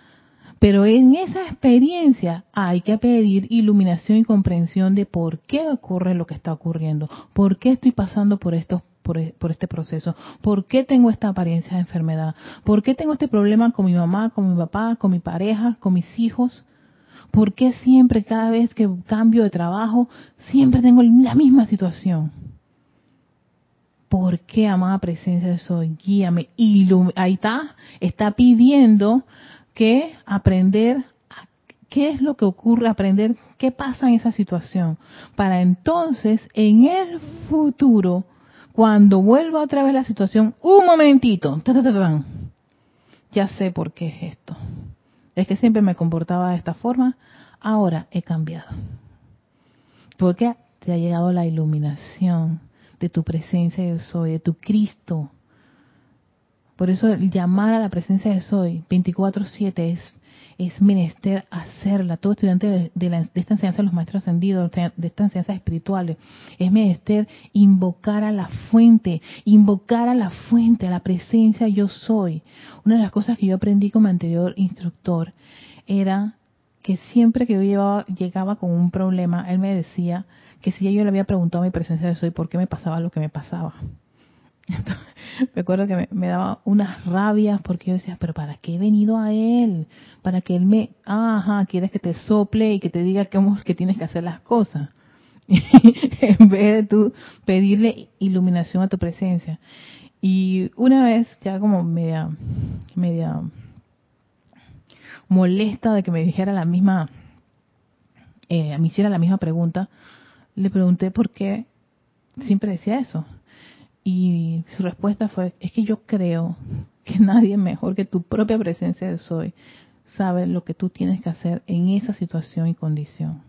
Pero en esa experiencia hay que pedir iluminación y comprensión de por qué ocurre lo que está ocurriendo, por qué estoy pasando por esto, por, por, este proceso, por qué tengo esta apariencia de enfermedad, por qué tengo este problema con mi mamá, con mi papá, con mi pareja, con mis hijos, por qué siempre, cada vez que cambio de trabajo, siempre tengo la misma situación. ¿Por qué, amada presencia de soy? Guíame. Y ahí está, está pidiendo que aprender qué es lo que ocurre, aprender qué pasa en esa situación. Para entonces, en el futuro, cuando vuelva otra vez la situación, un momentito, ya sé por qué es esto. Es que siempre me comportaba de esta forma, ahora he cambiado. Porque te ha llegado la iluminación de tu presencia de soy, de tu Cristo. Por eso el llamar a la presencia de soy 24/7 es, es menester hacerla. Todo estudiante de, de, esta enseñanza de los maestros ascendidos, de esta enseñanza espirituales, es menester invocar a la fuente, invocar a la fuente, a la presencia yo soy. Una de las cosas que yo aprendí como anterior instructor era que siempre que yo llevaba, llegaba con un problema, él me decía, que si yo le había preguntado a mi presencia de soy por qué me pasaba lo que me pasaba. me acuerdo que me, daba unas rabias porque yo decía, pero ¿para qué he venido a él? Para que él me, ajá, quieres que te sople y que te diga cómo que tienes que hacer las cosas. en vez de tú pedirle iluminación a tu presencia. Y una vez, ya como media, media molesta de que me dijera la misma, eh, me hiciera la misma pregunta, le pregunté por qué siempre decía eso. Y su respuesta fue, es que yo creo que nadie mejor que tu propia presencia de soy sabe lo que tú tienes que hacer en esa situación y condición.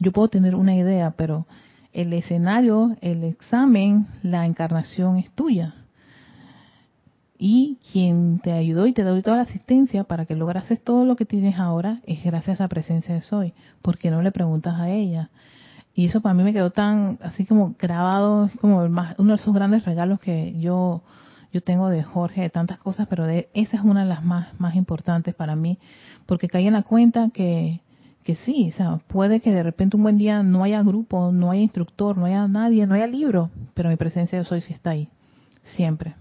Yo puedo tener una idea, pero el escenario, el examen, la encarnación es tuya. Y quien te ayudó y te dio toda la asistencia para que lograses todo lo que tienes ahora es gracias a la presencia de Soy. porque no le preguntas a ella? Y eso para mí me quedó tan, así como grabado, es como uno de esos grandes regalos que yo, yo tengo de Jorge, de tantas cosas, pero de, esa es una de las más, más importantes para mí, porque caí en la cuenta que, que sí, o sea, puede que de repente un buen día no haya grupo, no haya instructor, no haya nadie, no haya libro, pero mi presencia de soy sí está ahí, siempre.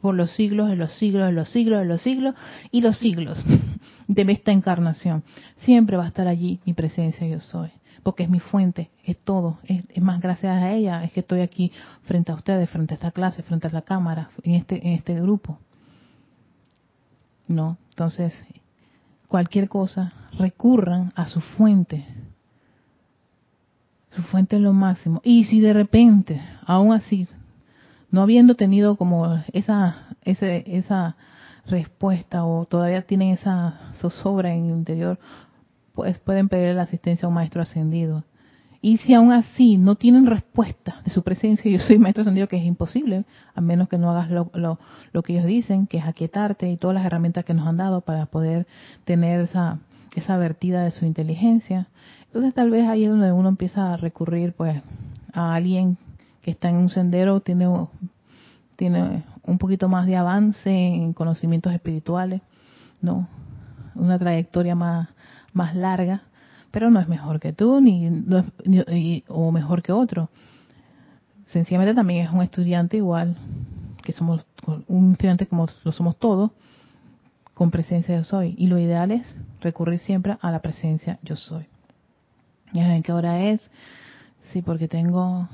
Por los siglos, de los siglos, de los siglos, de los siglos y los siglos de esta encarnación. Siempre va a estar allí mi presencia yo soy porque es mi fuente, es todo. Es, más gracias a ella es que estoy aquí frente a ustedes, frente a esta clase, frente a la cámara, en este, en este grupo. No, entonces, cualquier cosa, recurran a su fuente. Su fuente es lo máximo. Y si de repente, aún así, no habiendo tenido como esa, ese, esa respuesta o todavía tienen esa zozobra en el interior, pues pueden pedir la asistencia a un maestro ascendido. Y si aún así no tienen respuesta de su presencia, yo soy maestro ascendido, que es imposible, a menos que no hagas lo, lo, que ellos dicen, que es aquietarte y todas las herramientas que nos han dado para poder tener esa, esa vertida de su inteligencia. Entonces tal vez ahí es donde uno empieza a recurrir pues a alguien que está en un sendero, tiene, tiene un poquito más de avance en conocimientos espirituales, ¿no? Una trayectoria más, más larga, pero no es mejor que tú ni, o mejor que otro. Sencillamente también es un estudiante igual, que somos un estudiante como lo somos todos, con presencia yo soy. Y lo ideal es recurrir siempre a la presencia yo soy. Ya ven qué hora es. Sí, porque tengo...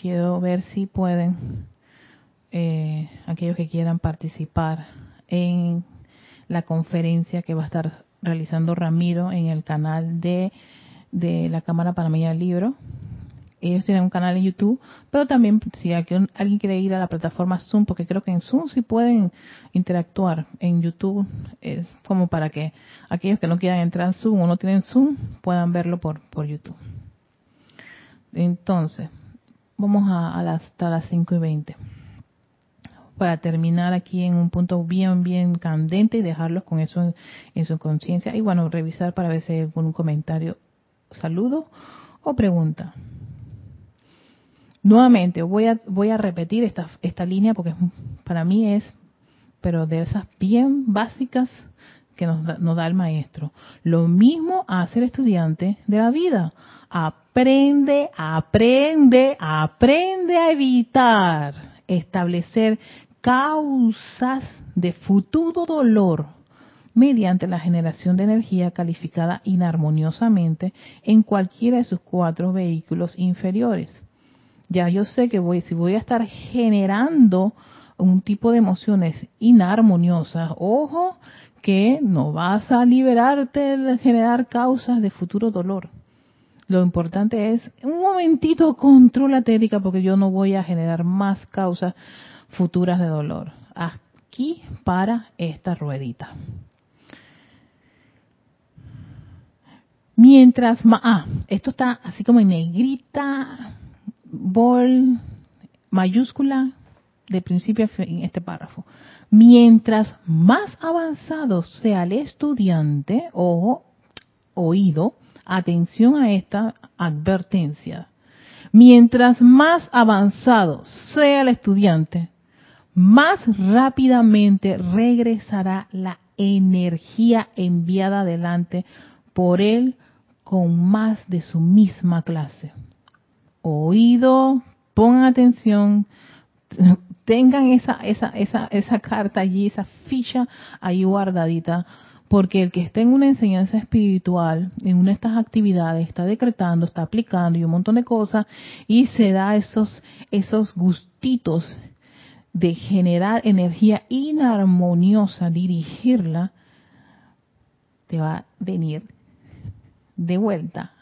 Quiero ver si pueden eh, aquellos que quieran participar en la conferencia que va a estar realizando Ramiro en el canal de, de la Cámara Panameña del Libro. Ellos tienen un canal en YouTube, pero también si alguien quiere ir a la plataforma Zoom, porque creo que en Zoom sí pueden interactuar. En YouTube es como para que aquellos que no quieran entrar en Zoom o no tienen Zoom puedan verlo por, por YouTube. Entonces, vamos a, las, hasta las 5 y 20 para terminar aquí en un punto bien, bien candente y dejarlos con eso en, su conciencia. Y bueno, revisar para ver si hay algún comentario, saludo o pregunta. Nuevamente, voy a, voy a repetir esta, esta línea porque para mí es, pero de esas bien básicas que nos da, nos da el maestro. Lo mismo hace el estudiante de la vida. Aprende, aprende, aprende a evitar establecer causas de futuro dolor mediante la generación de energía calificada inarmoniosamente en cualquiera de sus cuatro vehículos inferiores. Ya yo sé que voy, si voy a estar generando un tipo de emociones inarmoniosas, ojo que no vas a liberarte de generar causas de futuro dolor. Lo importante es, un momentito, controla técnica porque yo no voy a generar más causas futuras de dolor. Aquí para esta ruedita. Mientras más, ah, esto está así como en negrita, bol, mayúscula, de principio a fin, este párrafo. Mientras más avanzado sea el estudiante, ojo, oído, atención a esta advertencia. Mientras más avanzado sea el estudiante, más rápidamente regresará la energía enviada adelante por él con más de su misma clase. Oído, pongan atención, tengan esa, esa, esa, esa carta allí, esa ficha ahí guardadita, porque el que esté en una enseñanza espiritual, en una de estas actividades, está decretando, está aplicando y un montón de cosas, y se da esos, esos gustitos de generar energía inarmoniosa, dirigirla, te va a venir de vuelta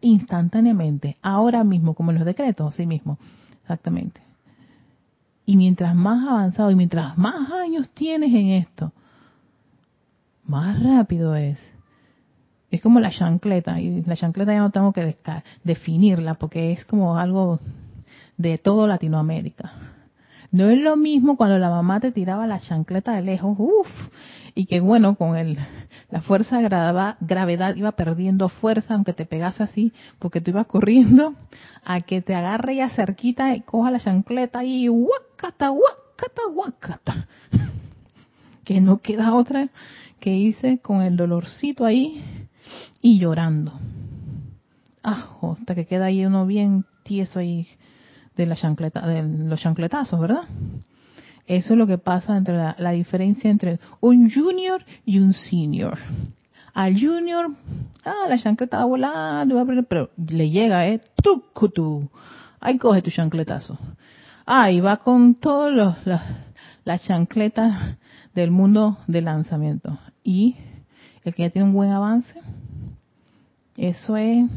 instantáneamente, ahora mismo, como en los decretos, sí mismo, exactamente. Y mientras más avanzado y mientras más años tienes en esto, más rápido es. Es como la chancleta, y la chancleta ya no tengo que definirla porque es como algo de todo Latinoamérica. No es lo mismo cuando la mamá te tiraba la chancleta de lejos, uff, y que bueno, con el, la fuerza de gravedad iba perdiendo fuerza, aunque te pegase así, porque tú ibas corriendo, a que te agarre ya cerquita y coja la chancleta y guacata, guacata, guacata. que no queda otra que hice con el dolorcito ahí y llorando. Ah, hasta que queda ahí uno bien tieso ahí de la chancleta, de los chancletazos, ¿verdad? Eso es lo que pasa entre la, diferencia entre un junior y un senior. Al junior, ah, la chancleta va volando, pero le llega, ¿eh? tú Ahí coge tu chancletazo. Ah, y va con todas las la chancletas del mundo de lanzamiento. Y el que ya tiene un buen avance, eso es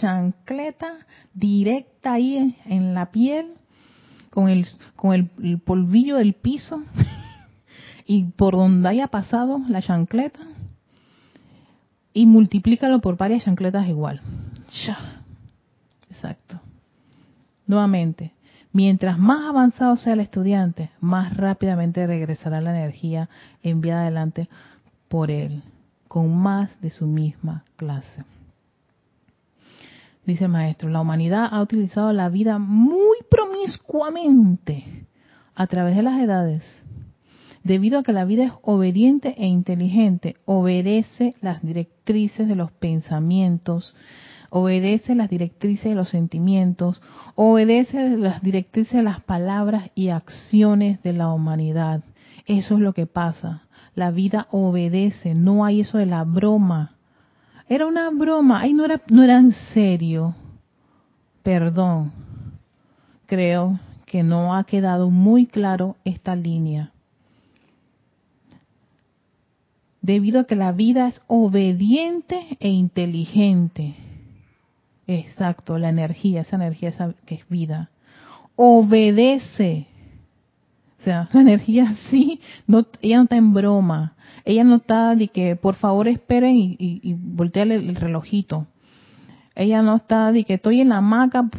chancleta directa ahí en la piel, con el, con el, polvillo del piso, y por donde haya pasado la chancleta, y multiplícalo por varias chancletas igual. Ya. Exacto. Nuevamente, mientras más avanzado sea el estudiante, más rápidamente regresará la energía enviada adelante por él, con más de su misma clase. Dice el maestro, la humanidad ha utilizado la vida muy promiscuamente a través de las edades, debido a que la vida es obediente e inteligente, obedece las directrices de los pensamientos, obedece las directrices de los sentimientos, obedece las directrices de las palabras y acciones de la humanidad. Eso es lo que pasa. La vida obedece, no hay eso de la broma era una broma, ay, no era, no era en serio. Perdón. Creo que no ha quedado muy claro esta línea. Debido a que la vida es obediente e inteligente. Exacto, la energía, esa energía que es vida. Obedece. O sea, la energía sí, no, ella no está en broma. Ella no está de que por favor esperen y, y, el relojito. Ella no está de que estoy en la hamaca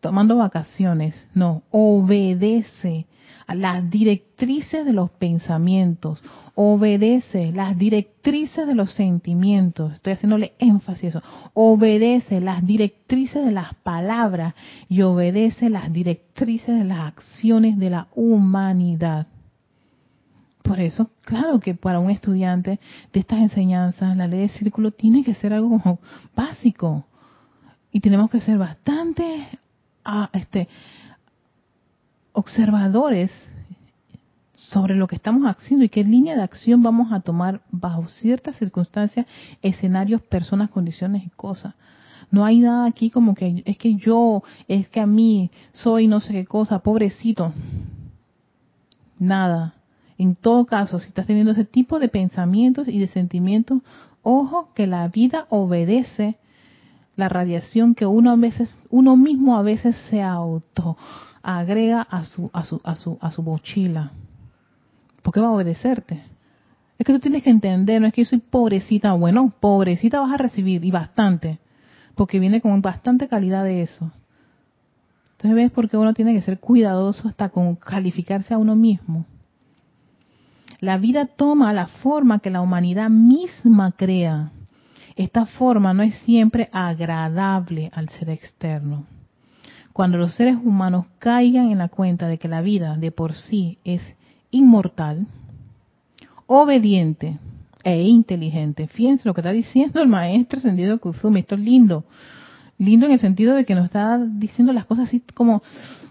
tomando vacaciones. No, obedece las directrices de los pensamientos, obedece las directrices de los sentimientos. Estoy haciéndole énfasis a eso. Obedece las directrices de las palabras y obedece las directrices de las acciones de la humanidad. Por eso, claro que para un estudiante de estas enseñanzas, la ley del círculo tiene que ser algo básico. Y tenemos que ser bastante este, observadores sobre lo que estamos haciendo y qué línea de acción vamos a tomar bajo ciertas circunstancias, escenarios, personas, condiciones y cosas. No hay nada aquí como que es que yo, es que a mí soy no sé qué cosa, pobrecito. Nada. En todo caso, si estás teniendo ese tipo de pensamientos y de sentimientos, ojo que la vida obedece la radiación que uno a veces, uno mismo a veces se auto agrega a su, a su, a su, a su mochila. ¿Por qué va a obedecerte? Es que tú tienes que entender, no es que yo soy pobrecita, bueno, pobrecita vas a recibir y bastante, porque viene con bastante calidad de eso. Entonces ves por qué uno tiene que ser cuidadoso hasta con calificarse a uno mismo. La vida toma la forma que la humanidad misma crea. Esta forma no es siempre agradable al ser externo. Cuando los seres humanos caigan en la cuenta de que la vida de por sí es inmortal, obediente e inteligente. Fíjense lo que está diciendo el maestro ascendido Kuzumi. Esto es lindo. Lindo en el sentido de que nos está diciendo las cosas así como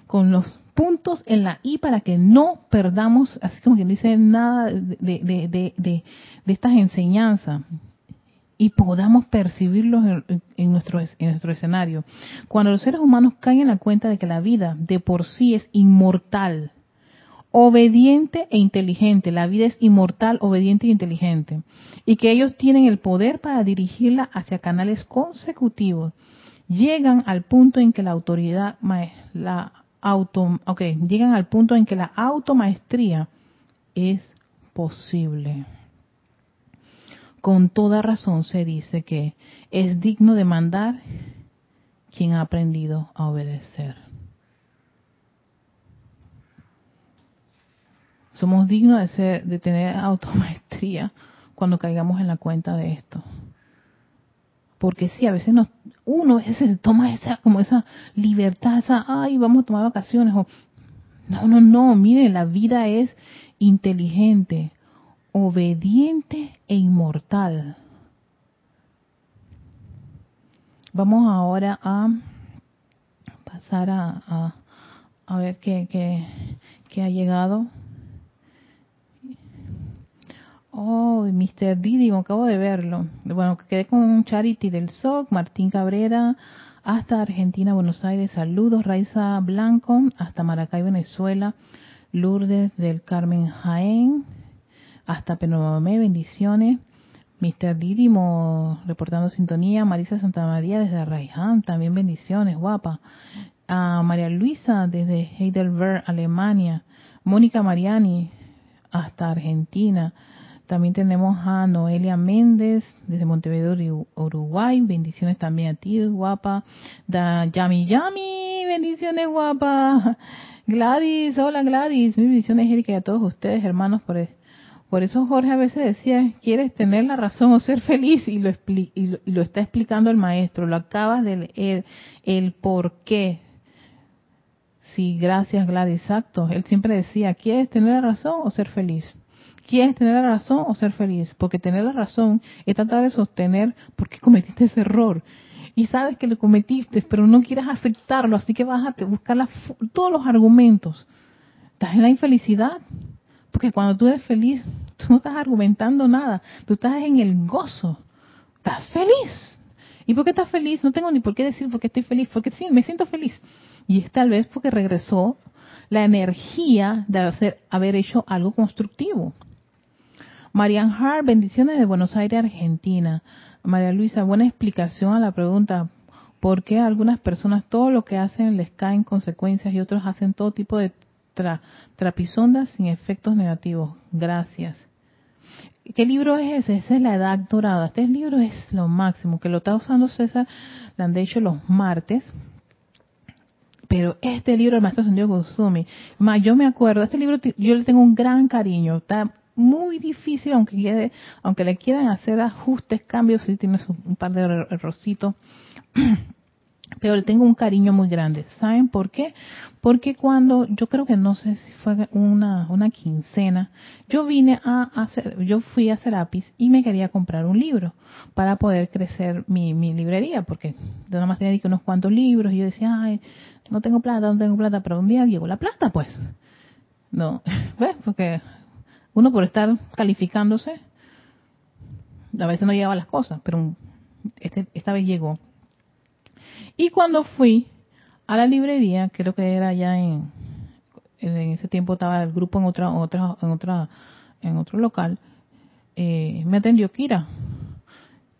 con los puntos en la I para que no perdamos, así como quien dice, nada de, de, de, de estas enseñanzas y podamos percibirlos en, nuestro, en nuestro escenario. Cuando los seres humanos caen en la cuenta de que la vida de por sí es inmortal, obediente e inteligente, la vida es inmortal, obediente e inteligente, y que ellos tienen el poder para dirigirla hacia canales consecutivos, llegan al punto en que la autoridad, la auto, okay, llegan al punto en que la automaestría es posible con toda razón se dice que es digno de mandar quien ha aprendido a obedecer. Somos dignos de, ser, de tener automaestría cuando caigamos en la cuenta de esto. Porque sí, a veces nos, uno se toma esa, como esa libertad, esa, ay, vamos a tomar vacaciones. No, no, no, mire, la vida es inteligente, obediente e inmortal. Vamos ahora a pasar a, a, ver qué, qué, ha llegado. Oh, Mr. Didi, acabo de verlo. Bueno, quedé con un charity del SOC, Martín Cabrera, hasta Argentina, Buenos Aires. Saludos, Raiza Blanco, hasta Maracay, Venezuela. Lourdes del Carmen Jaén, hasta Penomé, bendiciones. Mr. Didimo reportando sintonía. Marisa Santa María desde Raiján, también bendiciones, guapa. A María Luisa desde Heidelberg, Alemania. Mónica Mariani hasta Argentina. También tenemos a Noelia Méndez desde Montevideo, Uruguay. Bendiciones también a ti, guapa. Da Yami Yami, bendiciones, guapa. Gladys, hola Gladys. bendiciones, Erika, y a todos ustedes, hermanos, por por eso Jorge a veces decía, ¿quieres tener la razón o ser feliz? Y lo, y lo, está explicando el maestro, lo acabas de leer, el por qué. Sí, gracias Gladys, exacto. Él siempre decía, ¿quieres tener la razón o ser feliz? ¿Quieres tener la razón o ser feliz? Porque tener la razón es tratar de sostener por qué cometiste ese error. Y sabes que lo cometiste, pero no quieres aceptarlo, así que vas a buscar todos los argumentos. ¿Estás en la infelicidad? Porque cuando tú eres feliz, no estás argumentando nada, tú estás en el gozo, estás feliz. ¿Y por qué estás feliz? No tengo ni por qué decir por qué estoy feliz, porque sí, me siento feliz. Y es tal vez porque regresó la energía de hacer, haber hecho algo constructivo. Marian Hart, bendiciones de Buenos Aires, Argentina. María Luisa, buena explicación a la pregunta. ¿Por qué a algunas personas todo lo que hacen les caen consecuencias y otros hacen todo tipo de trapisondas sin efectos negativos? Gracias. ¿Qué libro es ese? Ese es La Edad Dorada. Este libro es lo máximo, que lo está usando César, lo han hecho los martes. Pero este libro, el maestro Sendio Kusumi, más yo me acuerdo, este libro yo le tengo un gran cariño, está muy difícil, aunque quede, aunque le quieran hacer ajustes, cambios, si tienes un par de errorcitos, pero le tengo un cariño muy grande. ¿Saben por qué? Porque cuando, yo creo que no sé si fue una, quincena, yo vine a hacer, yo fui a Serapis y me quería comprar un libro para poder crecer mi, mi librería, porque nada más tenía unos cuantos libros y yo decía, ay, no tengo plata, no tengo plata, pero un día llegó la plata, pues. No, ¿ves? Porque uno por estar calificándose, a veces no lleva las cosas, pero este, esta vez llegó. Y cuando fui a la librería, creo que era ya en, ese tiempo estaba el grupo en otra, otra, en otra, en otro local, eh, me atendió Kira.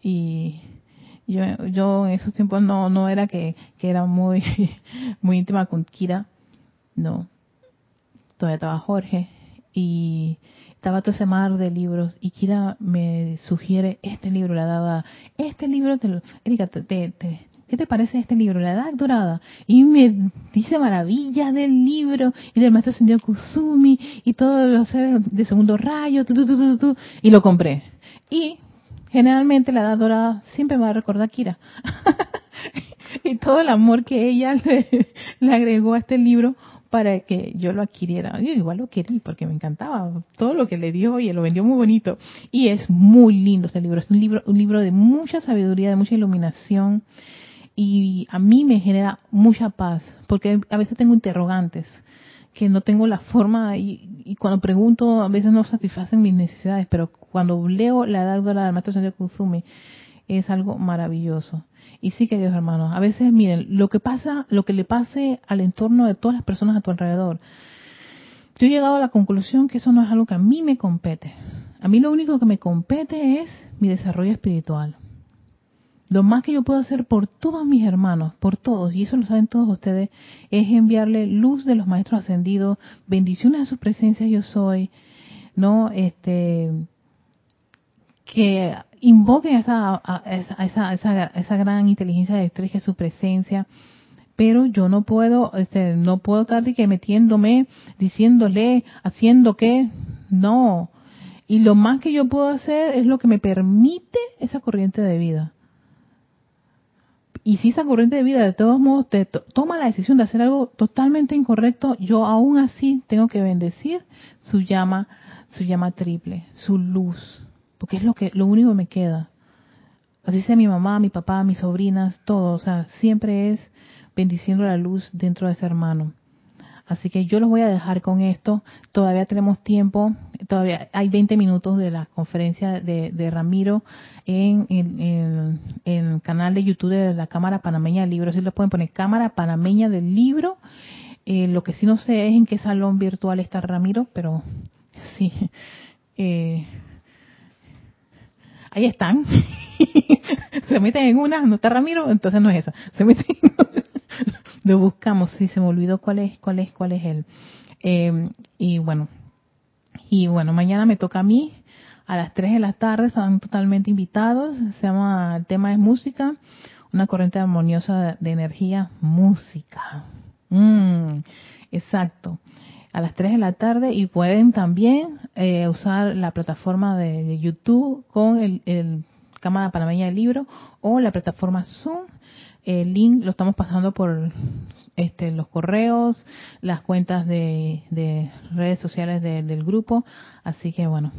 Y yo, yo en esos tiempos no, no era que, que era muy, muy íntima con Kira, no. Todavía estaba Jorge y estaba todo ese mar de libros y Kira me sugiere este libro, la daba, este libro, te Erika, te, te, ¿qué te parece este libro? La Edad Dorada. Y me dice maravillas del libro y del maestro Sendio Kusumi y todos los seres de segundo rayo, y lo compré. Y generalmente la Edad Dorada siempre me va a recordar a Kira. y todo el amor que ella le, agregó a este libro para que yo lo adquiriera. Yo igual lo querí porque me encantaba todo lo que le dio y lo vendió muy bonito. Y es muy lindo este libro. Es un libro, un libro de mucha sabiduría, de mucha iluminación y a mí me genera mucha paz, porque a veces tengo interrogantes que no tengo la forma y, cuando pregunto a veces no satisfacen mis necesidades, pero cuando leo la edad de la maestro Señor Kusumi es algo maravilloso. Y sí, queridos hermanos, a veces miren, lo que pasa, lo que le pase al entorno de todas las personas a tu alrededor, yo he llegado a la conclusión que eso no es algo que a mí me compete. A mí lo único que me compete es mi desarrollo espiritual. Lo más que yo puedo hacer por todos mis hermanos, por todos, y eso lo saben todos ustedes, es enviarle luz de los maestros ascendidos, bendiciones a su presencia yo soy, ¿no? Este, que invoquen esa, esa, esa, esa, gran inteligencia de su presencia, pero yo no puedo, este, no puedo estar que metiéndome, diciéndole, haciendo que, no. Y lo más que yo puedo hacer es lo que me permite esa corriente de vida. Y si esa corriente de vida de todos modos te toma la decisión de hacer algo totalmente incorrecto, yo aún así tengo que bendecir su llama, su llama triple, su luz, porque es lo que lo único que me queda. Así sea mi mamá, mi papá, mis sobrinas, todo, o sea, siempre es bendiciendo la luz dentro de ese hermano. Así que yo los voy a dejar con esto. Todavía tenemos tiempo. Todavía hay 20 minutos de la conferencia de, Ramiro en, el canal de YouTube de la Cámara Panameña del Libro. Si lo pueden poner Cámara Panameña del Libro. Eh, lo que sí no sé es en qué salón virtual está Ramiro, pero sí. Eh, ahí están. se meten en una, no está Ramiro, entonces no es esa. Se meten en lo buscamos, sí, se me olvidó cuál es, cuál es, cuál es él. Eh, y bueno, y bueno, mañana me toca a mí a las 3 de la tarde, están totalmente invitados. Se llama, el tema es música, una corriente armoniosa de, energía, música. Mm, exacto. A las 3 de la tarde y pueden también eh, usar la plataforma de, YouTube con el, el Cámara Panameña del Libro o la plataforma Zoom el link lo estamos pasando por este, los correos, las cuentas de, redes sociales del grupo. Así que bueno,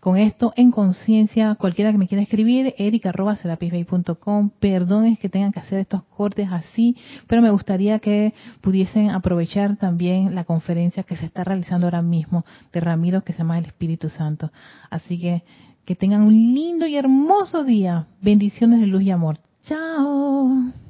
con esto en conciencia, cualquiera que me quiera escribir, erica.com. Perdones que tengan que hacer estos cortes así, pero me gustaría que pudiesen aprovechar también la conferencia que se está realizando ahora mismo de Ramiro, que se llama El Espíritu Santo. Así que que tengan un lindo y hermoso día. Bendiciones de luz y amor. 骄傲。